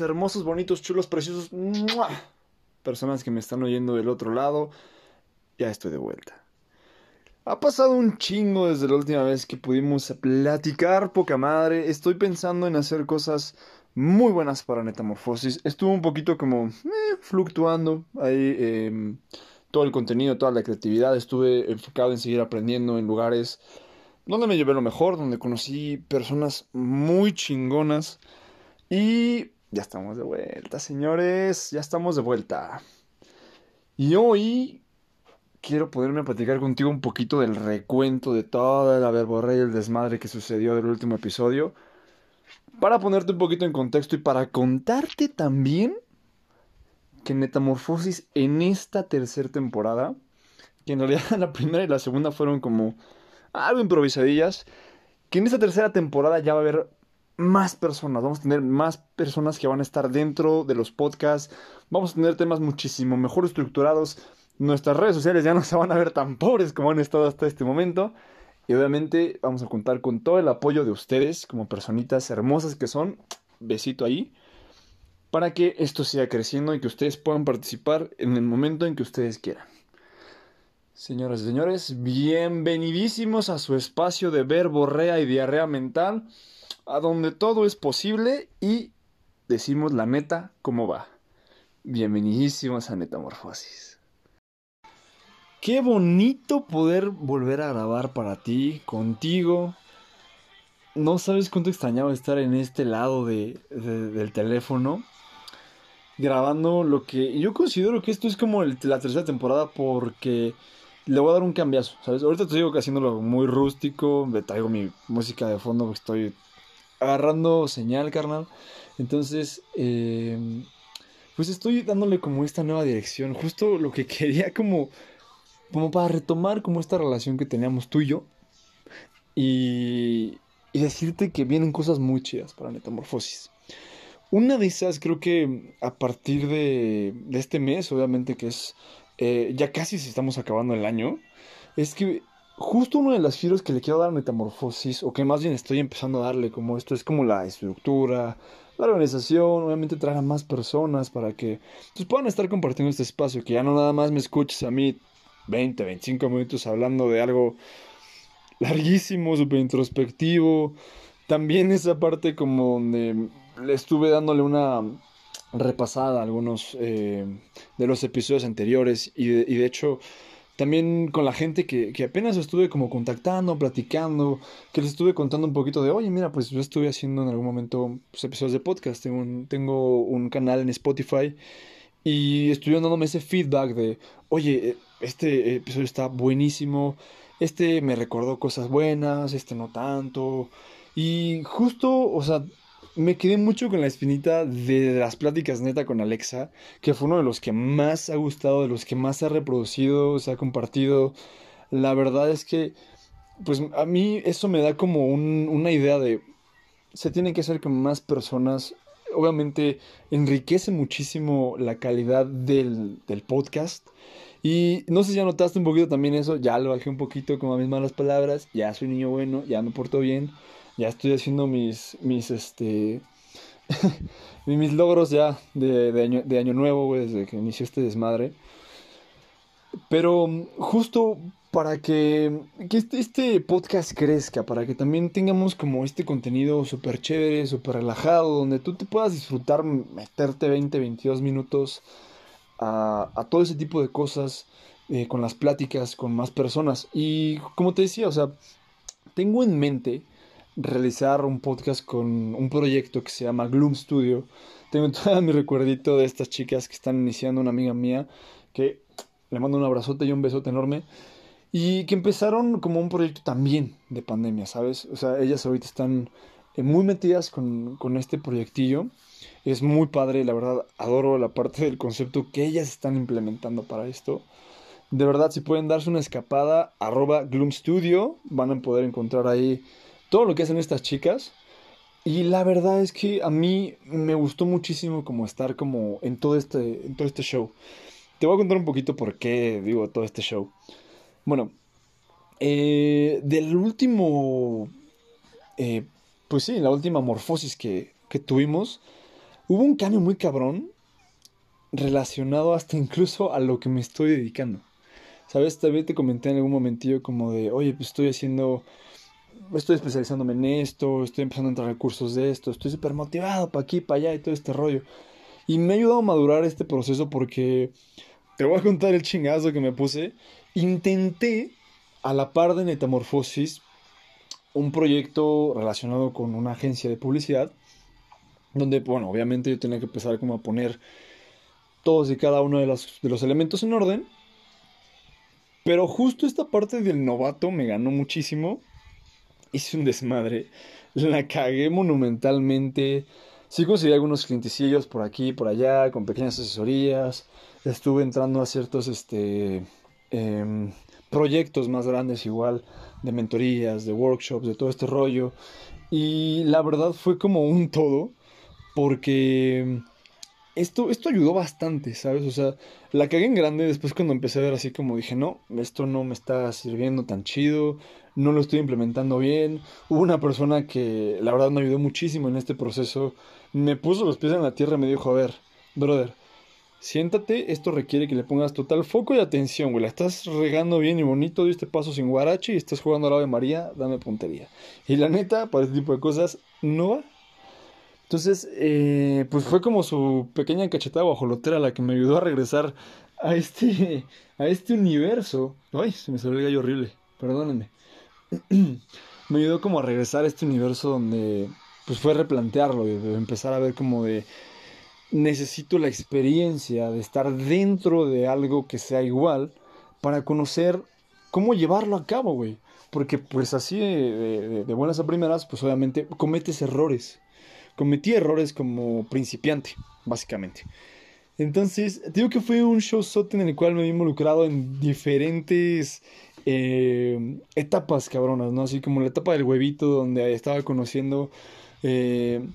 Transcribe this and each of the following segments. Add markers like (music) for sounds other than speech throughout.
Hermosos, bonitos, chulos, preciosos. Personas que me están oyendo del otro lado. Ya estoy de vuelta. Ha pasado un chingo desde la última vez que pudimos platicar, poca madre. Estoy pensando en hacer cosas muy buenas para Metamorfosis. Estuvo un poquito como eh, fluctuando ahí em, todo el contenido, toda la creatividad. Estuve enfocado en seguir aprendiendo en lugares donde me llevé lo mejor, donde conocí personas muy chingonas. Y ya estamos de vuelta, señores. Ya estamos de vuelta. Y hoy quiero poderme platicar contigo un poquito del recuento de toda la verborrea y el desmadre que sucedió del último episodio. Para ponerte un poquito en contexto y para contarte también que Metamorfosis en esta tercera temporada, que en realidad (laughs) la primera y la segunda fueron como algo improvisadillas, que en esta tercera temporada ya va a haber más personas, vamos a tener más personas que van a estar dentro de los podcasts, vamos a tener temas muchísimo mejor estructurados, nuestras redes sociales ya no se van a ver tan pobres como han estado hasta este momento. Y obviamente vamos a contar con todo el apoyo de ustedes como personitas hermosas que son. Besito ahí. Para que esto siga creciendo y que ustedes puedan participar en el momento en que ustedes quieran. Señoras y señores, bienvenidísimos a su espacio de verborrea y diarrea mental, a donde todo es posible y decimos la neta cómo va. Bienvenidísimos a Metamorfosis. Qué bonito poder volver a grabar para ti, contigo. No sabes cuánto extrañaba estar en este lado de, del teléfono. Grabando lo que yo considero que esto es como la tercera temporada porque le voy a dar un cambiazo, ¿sabes? Ahorita te digo que haciéndolo muy rústico, me traigo mi música de fondo porque estoy agarrando señal, carnal. Entonces, eh, pues estoy dándole como esta nueva dirección. Justo lo que (laughs) quería como como para retomar como esta relación que teníamos tú y yo y, y decirte que vienen cosas muy chidas para Metamorfosis. Una de esas creo que a partir de, de este mes, obviamente que es, eh, ya casi se estamos acabando el año, es que justo uno de los giros que le quiero dar a Metamorfosis, o que más bien estoy empezando a darle como esto, es como la estructura, la organización, obviamente traer a más personas para que pues, puedan estar compartiendo este espacio, que ya no nada más me escuches a mí 20, 25 minutos hablando de algo larguísimo, súper introspectivo. También esa parte como donde le estuve dándole una repasada algunos eh, de los episodios anteriores y de, hecho también con la gente que, apenas estuve como contactando, platicando, que les estuve contando un poquito de, oye, mira, pues yo estuve haciendo en algún momento pues, episodios de podcast, tengo un, tengo un canal en Spotify y estuvieron dándome ese feedback de, oye, este episodio está buenísimo, este me recordó cosas buenas, este no tanto. Y justo, o sea, me quedé mucho con la espinita de las pláticas neta con Alexa, que fue uno de los que más ha gustado, de los que más se ha reproducido, se ha compartido. La verdad es que, pues a mí eso me da como una idea de, se tiene que hacer con más personas obviamente enriquece muchísimo la calidad del, podcast. Y no sé si ya notaste un poquito también eso, ya lo bajé un poquito con mis malas palabras, ya soy niño bueno, ya me porto bien, ya estoy haciendo mis, mis, este, (laughs) mis logros ya de, de, año, de año nuevo, desde que inició este desmadre. Pero justo para que, este, este, podcast crezca, para que también tengamos como este contenido súper chévere, súper relajado, donde tú te puedas disfrutar, meterte 20, 22 minutos a, todo ese tipo de cosas, eh, con las pláticas, con más personas. Y como te decía, o sea, tengo en mente realizar un podcast con un proyecto que se llama Gloom Studio. Tengo todo (laughs) mi recuerdito de estas chicas que están iniciando, una amiga mía, que le mando un abrazote y un besote enorme. Y que empezaron como un proyecto también de pandemia, ¿sabes? O sea, ellas ahorita están eh, muy metidas con, con este proyectillo. Es muy padre, la verdad, adoro la parte del concepto que ellas están implementando para esto. De verdad, si pueden darse una escapada, arroba Gloom Studio, van a poder encontrar ahí todo lo que hacen estas chicas. Y la verdad es que a mí me gustó muchísimo como estar como en todo este, en todo este show. Te voy a contar un poquito por qué digo todo este show. Bueno, eh, del último, eh, pues sí, la última morfosis que, que tuvimos, hubo un cambio muy cabrón relacionado hasta incluso a lo que me estoy dedicando. ¿Sabes? También te comenté en algún momentillo como de, oye, pues estoy haciendo, estoy especializándome en esto, estoy empezando a entrar recursos de esto, estoy súper motivado para aquí, para allá y todo este rollo. Y me ha ayudado a madurar este proceso porque te voy a contar el chingazo que me puse. Intenté, a la par de Metamorfosis, un proyecto relacionado con una agencia de publicidad, donde, bueno, obviamente yo tenía que empezar como a poner todos y cada uno de los, de los elementos en orden. Pero justo esta parte del novato me ganó muchísimo. Hice un desmadre. La cagué monumentalmente. Sí conseguí algunos clientecillos por aquí por allá, con pequeñas asesorías. Estuve entrando a ciertos este, em, proyectos más grandes igual, de mentorías, de workshops, de todo este rollo. Y la verdad fue como un todo, porque esto, esto ayudó bastante, ¿sabes? O sea, la cagué en grande después cuando empecé a ver así como dije, no, esto no me está sirviendo tan chido, no lo estoy implementando bien. Hubo una persona que la verdad me ayudó muchísimo en este proceso, me puso los pies en la tierra y me dijo, a ver, brother, siéntate, esto requiere que le pongas total foco y atención, güey, la estás regando bien y bonito, este paso sin guarache y estás jugando al lado de María, dame puntería. Y la neta, para este tipo de cosas, no va entonces, eh, pues fue como su pequeña cachetada guajolotera la que me ayudó a regresar a este, a este universo. Ay, se me salió el gallo horrible, perdónenme. (clears throat) me ayudó como a regresar a este universo donde, pues fue replantearlo y empezar a ver como de, necesito la experiencia de estar dentro de algo que sea igual para conocer cómo llevarlo a cabo, güey. Porque pues así de, de buenas a primeras, pues obviamente cometes errores cometí errores como principiante, básicamente. Entonces, digo que fue un show en el cual me he involucrado en diferentes eh, etapas cabronas, ¿no? Así como la etapa del huevito, donde estaba conociendo eh,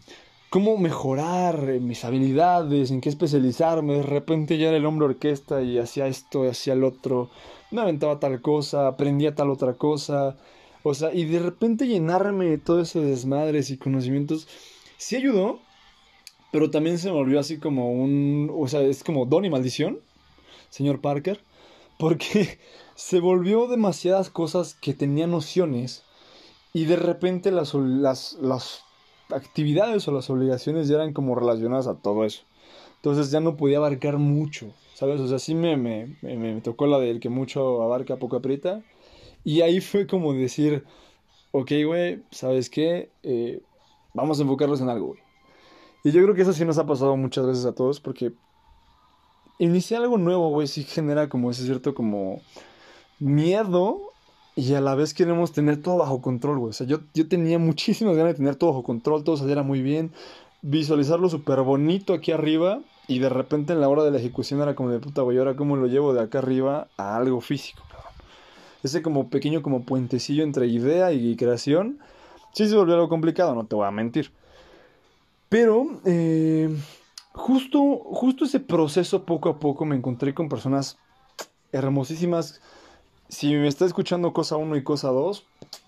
cómo mejorar mis habilidades, en qué especializarme. De repente ya era el hombre orquesta y hacía esto, hacía el otro. Me aventaba tal cosa, aprendía tal otra cosa. O sea, y de repente llenarme de todo ese desmadres y conocimientos sí ayudó, pero también se volvió así como un, o sea, es como don y maldición, señor Parker, porque (laughs) se volvió demasiadas cosas que tenía nociones y de repente las, las, las actividades o las obligaciones ya eran como relacionadas a todo eso. Entonces ya no podía abarcar mucho, ¿sabes? O sea, sí me, me, me, tocó la del que mucho abarca, poco aprieta. Y ahí fue como decir, ok, güey, ¿sabes qué? Eh, Vamos a enfocarnos en algo, güey. Y yo creo que eso sí nos ha pasado muchas veces a todos porque iniciar algo nuevo, güey, sí genera como ese cierto como miedo y a la vez queremos tener todo bajo control, güey. O sea, yo, yo tenía muchísimas ganas de tener todo bajo control, todo saliera muy bien, visualizarlo súper bonito aquí arriba y de repente en la hora de la ejecución era como de puta, güey, ahora cómo lo llevo de acá arriba a algo físico, cabrón. Ese como pequeño como puentecillo entre idea y creación Sí se volvió algo complicado, no te voy a mentir. Pero eh, justo, justo ese proceso poco a poco me encontré con personas hermosísimas. Si me está escuchando cosa 1 y cosa 2,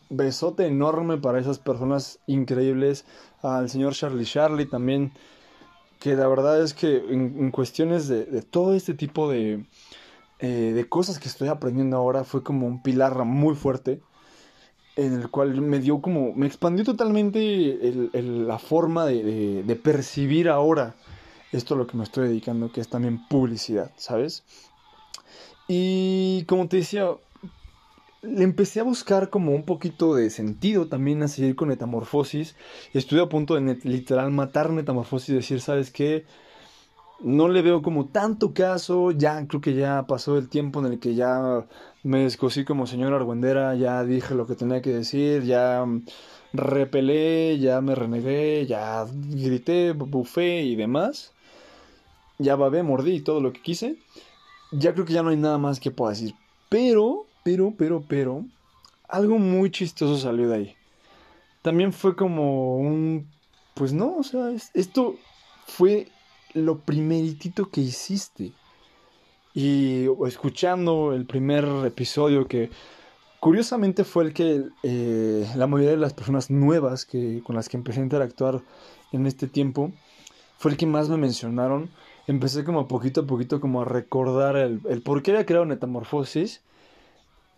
besote enorme para esas personas increíbles. Al señor Charlie Charlie también, que la verdad es que en, cuestiones de, todo este tipo de, eh, de cosas que estoy aprendiendo ahora fue como un pilar muy fuerte en el cual me dio como, me expandió totalmente la forma de, percibir ahora esto a lo que me estoy dedicando, que es también publicidad, ¿sabes? Y como te decía, le empecé a buscar como un poquito de sentido también a seguir con Metamorfosis. Estuve a punto de literal matar Metamorfosis y decir, ¿sabes qué? no le veo como tanto caso, ya creo que ya pasó el tiempo en el que ya me descosí como señor argüendera, ya dije lo que tenía que decir, ya repelé, ya me renegué, ya grité, bufé y demás, ya babé, mordí todo lo que quise, ya creo que ya no hay nada más que pueda decir, pero, pero, pero, pero, algo muy chistoso salió de ahí. También fue como un, pues no, o sea, esto fue lo primeritito que hiciste. Y escuchando el primer episodio que curiosamente fue el que eh, la mayoría de las personas nuevas que, con las que empecé a interactuar en este tiempo fue el que más me mencionaron. Empecé como poquito a poquito como a recordar el, por qué había creado Metamorfosis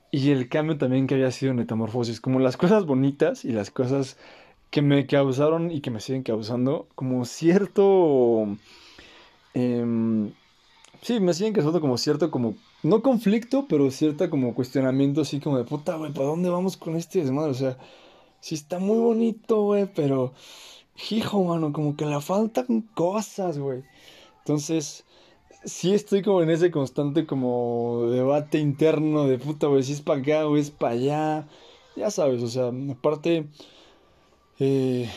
y el cambio también que había sido Metamorfosis. Como las cosas bonitas y las cosas que me causaron y que me siguen causando como cierto... Eh, sí, me siguen causando como cierto como... No conflicto, pero cierta como cuestionamiento así como de puta, güey, ¿para dónde vamos con este desmadre? O sea, sí está muy bonito, güey, pero... Hijo, mano, como que le faltan cosas, güey. Entonces, sí estoy como en ese constante como debate interno de puta, güey, si es para acá o es para allá. Ya sabes, o sea, aparte eh,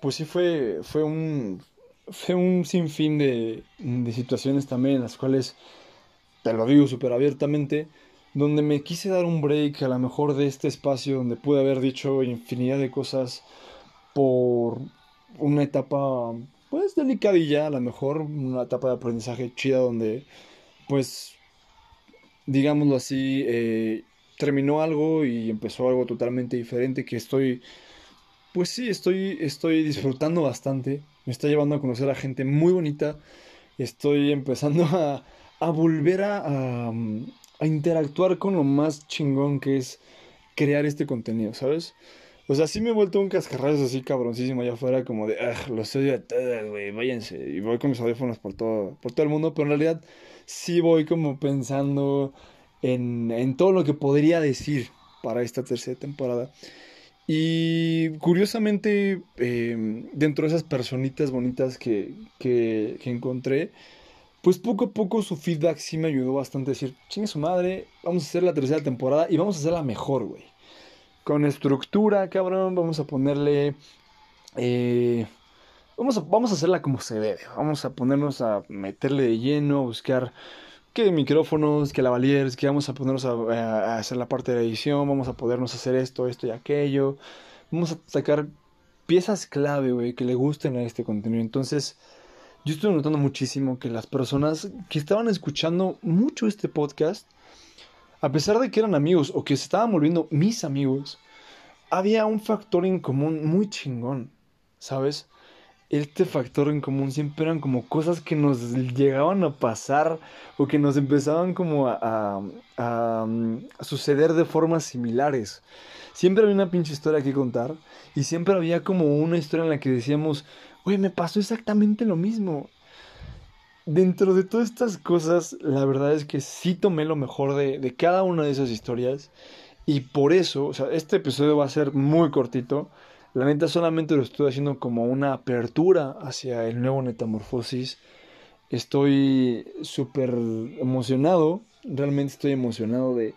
pues sí fue, fue un, fue un sinfín de, de situaciones también en las cuales, te lo digo súper abiertamente, donde me quise dar un break a lo mejor de este espacio donde pude haber dicho infinidad de cosas por una etapa pues delicadilla, a lo mejor una etapa de aprendizaje chida donde pues digámoslo así eh, terminó algo y empezó algo totalmente diferente que estoy pues sí, estoy, estoy disfrutando bastante. Me está llevando a conocer a gente muy bonita. Estoy empezando a, a volver a, a, interactuar con lo más chingón que es crear este contenido, ¿sabes? O sea, sí me he vuelto un cascarrazo así cabroncísimo allá afuera, como de, ah, los odio a todas, güey, váyanse. Y voy con mis audífonos por todo, por todo el mundo, pero en realidad sí voy como pensando en, en todo lo que podría decir para esta tercera temporada. Y curiosamente, em, dentro de esas personitas bonitas que, que, encontré, pues poco a poco su feedback sí me ayudó bastante a decir, chingue su madre, vamos a hacer la tercera temporada y vamos a hacerla mejor, güey. Con estructura, cabrón, vamos a ponerle... Eh, vamos, a, vamos a hacerla como se debe, vamos a ponernos a meterle de lleno, a buscar que micrófonos, que lavaliers, que vamos a ponernos a, hacer la parte de la edición, vamos a podernos hacer esto, esto y aquello. Vamos a sacar piezas clave, güey, que le gusten a este contenido. Entonces, yo estoy notando muchísimo que las personas que estaban escuchando mucho este podcast, a pesar de que eran amigos o que se estaban volviendo mis amigos, había un factor en común muy chingón, ¿sabes? Este factor en común siempre eran como cosas que nos llegaban a pasar o que nos empezaban como a, a, suceder de formas similares. Siempre había una pinche historia que contar y siempre había como una historia en la que decíamos, oye, me pasó exactamente lo mismo. Dentro de todas estas cosas, la verdad es que sí tomé lo mejor de, de cada una de esas historias y por eso, o sea, este episodio va a ser muy cortito la neta solamente lo estoy haciendo como una apertura hacia el nuevo Metamorfosis. Estoy súper emocionado, realmente estoy emocionado de,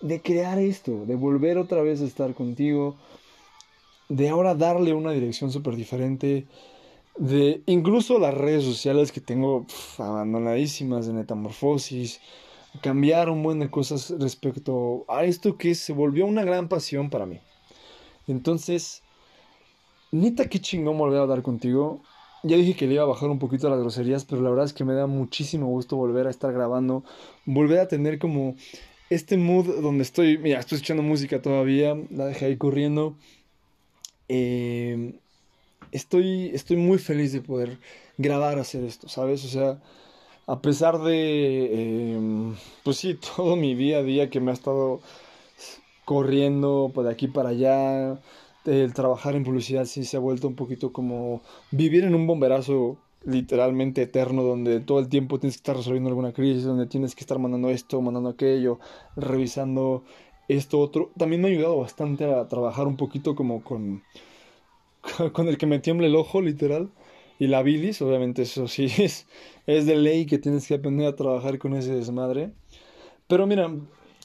de crear esto, de volver otra vez a estar contigo, de ahora darle una dirección súper diferente, de incluso las redes sociales que tengo abandonadísimas de Metamorfosis, cambiar un buen de cosas respecto a esto que se volvió una gran pasión para mí. Entonces, Nita, qué chingón volver a hablar contigo. Ya dije que le iba a bajar un poquito las groserías, pero la verdad es que me da muchísimo gusto volver a estar grabando, volver a tener como este mood donde estoy, mira, estoy escuchando música todavía, la dejé ahí corriendo. Eh, estoy, estoy muy feliz de poder grabar, hacer esto, ¿sabes? O sea, a pesar de, em, pues sí, (laughs) todo mi día a día que me ha estado corriendo por aquí para allá, el trabajar en publicidad sí se ha vuelto un poquito como vivir en un bomberazo literalmente eterno donde todo el tiempo tienes que estar resolviendo alguna crisis, donde tienes que estar mandando esto, mandando aquello, revisando esto otro. También me ha ayudado bastante a trabajar un poquito como con (laughs) con el que me tiemble el ojo, literal. Y la bilis, obviamente eso sí (laughs) es, es de ley que tienes que aprender a trabajar con ese desmadre. Pero mira,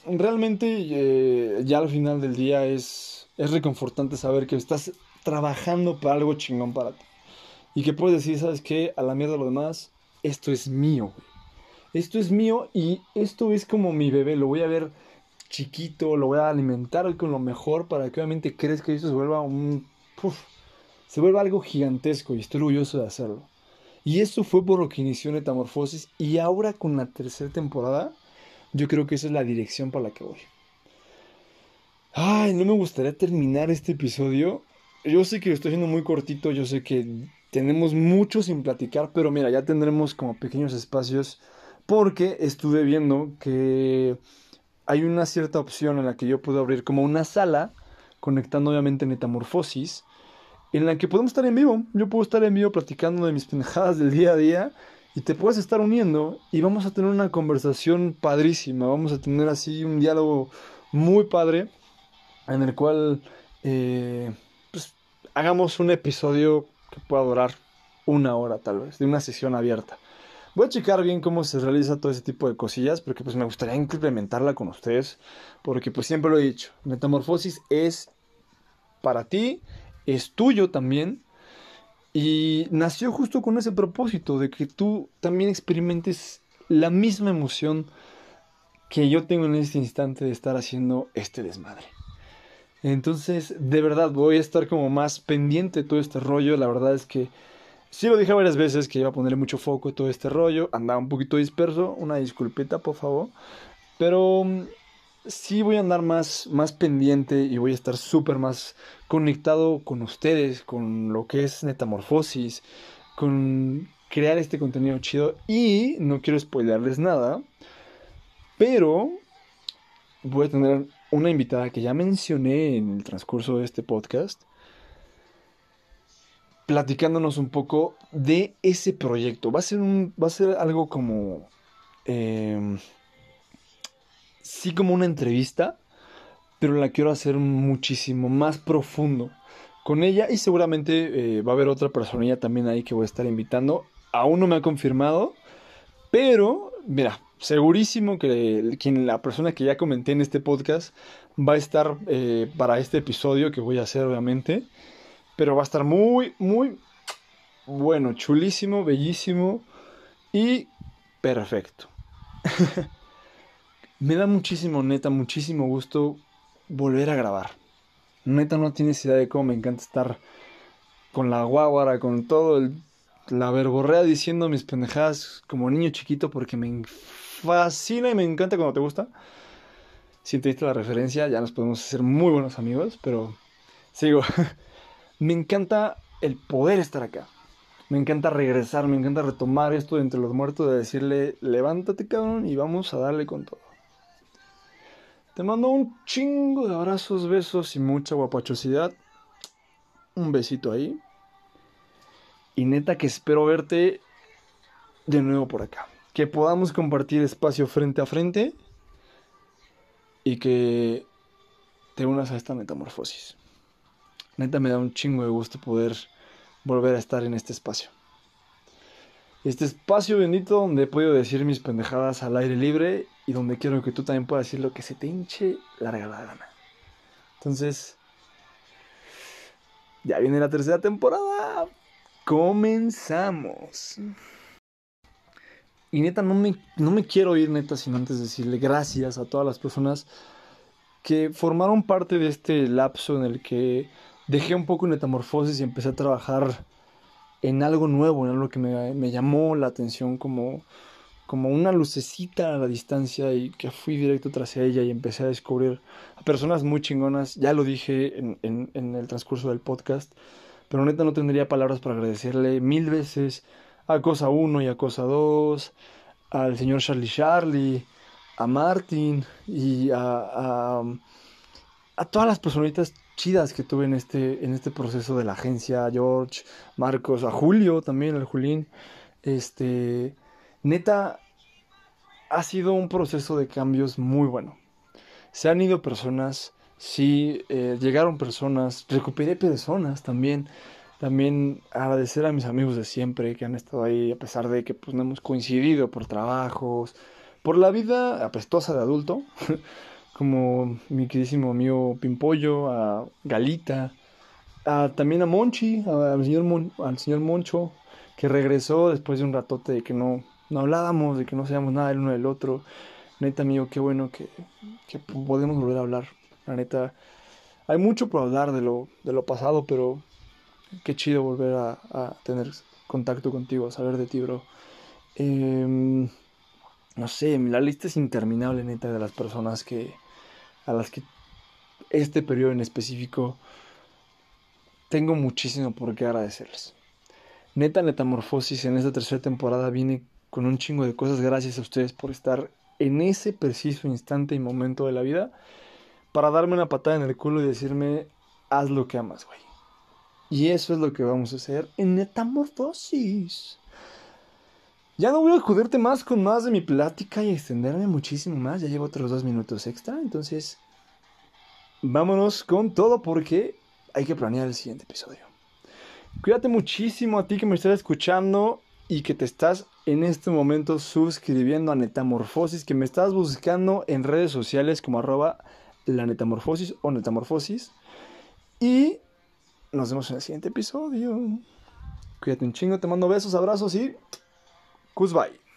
realmente eh, ya al final del día es es reconfortante saber que estás trabajando para algo chingón para ti. Y que puedes decir, ¿sabes qué? A la mierda lo demás, esto es mío. Esto es mío y esto es como mi bebé. Lo voy a ver chiquito, lo voy a alimentar con lo mejor para que obviamente crees que esto se vuelva un... se vuelva algo gigantesco y estoy orgulloso de hacerlo. Y eso fue por lo que inició Metamorfosis y ahora con la tercera temporada yo creo que esa es la dirección para la que voy. Ay, no me gustaría terminar este episodio. Yo sé que lo estoy haciendo muy cortito, yo sé que tenemos mucho sin platicar, pero mira, ya tendremos como pequeños espacios porque estuve viendo que hay una cierta opción en la que yo puedo abrir como una sala, conectando obviamente Metamorfosis, en la que podemos estar en vivo. Yo puedo estar en vivo platicando de mis pendejadas del día a día y te puedes estar uniendo y vamos a tener una conversación padrísima, vamos a tener así un diálogo muy padre en el cual eh, pues, hagamos un episodio que pueda durar una hora tal vez, de una sesión abierta. Voy a checar bien cómo se realiza todo ese tipo de cosillas, porque pues me gustaría implementarla con ustedes, porque pues siempre lo he dicho, Metamorfosis es para ti, es tuyo también, y nació justo con ese propósito de que tú también experimentes la misma emoción que yo tengo en este instante de estar haciendo este desmadre. Entonces, de verdad, voy a estar como más pendiente de todo este rollo. La verdad es que sí lo dije varias veces que iba a ponerle mucho foco a todo este rollo. Andaba un poquito disperso. Una disculpita, por favor. Pero mm, sí voy a andar más, más pendiente y voy a estar súper más conectado con ustedes, con lo que es metamorfosis, con crear este contenido chido. Y no quiero spoilerles nada, pero voy a tener una invitada que ya mencioné en el transcurso de este podcast, platicándonos un poco de ese proyecto. Va a ser, un, va a ser algo como... Em, sí como una entrevista, pero la quiero hacer muchísimo más profundo con ella y seguramente eh, va a haber otra personilla también ahí que voy a estar invitando. Aún no me ha confirmado, pero mira, segurísimo que quien, la persona que ya comenté en este podcast va a estar eh, para este episodio que voy a hacer obviamente. Pero va a estar muy, muy bueno, chulísimo, bellísimo y perfecto. (laughs) Me da muchísimo, neta, muchísimo gusto volver a grabar. Neta, no tienes idea de cómo me encanta estar con la guaguara, con todo el, la verborrea diciendo mis pendejadas como niño chiquito porque me fascina y me encanta cuando te gusta. Si entendiste la referencia, ya nos podemos hacer muy buenos amigos, pero sigo. (laughs) me encanta el poder estar acá. Me encanta regresar, me encanta retomar esto de entre los muertos, de decirle, levántate cabrón y vamos a darle con todo. Te mando un chingo de abrazos, besos y mucha guapachosidad. Un besito ahí. Y neta que espero verte de nuevo por acá que podamos compartir espacio frente a frente y que te unas a esta metamorfosis. Neta me da un chingo de gusto poder volver a estar en este espacio. Este espacio bendito donde he podido decir mis pendejadas al aire libre y donde quiero que tú también puedas decir lo que se te hinche la regalada gana. Entonces, ya viene la tercera temporada. Comenzamos. Y neta, no me, no me quiero ir, neta, sin antes decirle gracias a todas las personas que formaron parte de este lapso en el que dejé un poco metamorfosis y empecé a trabajar en algo nuevo, en algo que me, me llamó la atención como, como una lucecita a la distancia y que fui directo tras ella y empecé a descubrir a personas muy chingonas. Ya lo dije en, en, en el transcurso del podcast, pero neta no tendría palabras para agradecerle mil veces a Cosa 1 y a Cosa 2, al señor Charlie Charlie, a Martin y a, a, todas las personitas chidas que tuve en este, en este proceso de la agencia, a George, Marcos, a Julio también, al Julín. Este, neta, ha sido un proceso de cambios muy bueno. Se han ido personas, sí, eh, llegaron personas, recuperé personas también. También agradecer a mis amigos de siempre que han estado ahí a pesar de que pues, no hemos coincidido por trabajos, por la vida apestosa de adulto, (laughs) como mi queridísimo amigo Pimpollo, a Galita, a, también a Monchi, al, señor al señor Moncho, que regresó después de un ratote de que no, no hablábamos, de que no sabíamos nada el uno del otro. Neta, amigo, qué bueno que, que podemos volver a hablar. La neta, hay mucho por hablar de lo, de lo pasado, pero qué chido volver a, tener contacto contigo, a saber de ti, bro. Em, no sé, la lista es interminable, neta, de las personas que a las que este periodo en específico, tengo muchísimo por qué agradecerles. Neta Metamorfosis en esta tercera temporada viene con un chingo de cosas. Gracias a ustedes por estar en ese preciso instante y momento de la vida para darme una patada en el culo y decirme, haz lo que amas, güey. Y eso es lo que vamos a hacer en Metamorfosis. Ya no voy a joderte más con más de mi plática y extenderme muchísimo más. Ya llevo otros dos minutos extra. Entonces, vámonos con todo porque hay que planear el siguiente episodio. Cuídate muchísimo a ti que me estás escuchando y que te estás en este momento suscribiendo a Netamorfosis, que me estás buscando en redes sociales como arroba la Netamorfosis o Netamorfosis. Y nos vemos en el siguiente episodio. Cuídate un chingo, te mando besos, abrazos y... Goodbye.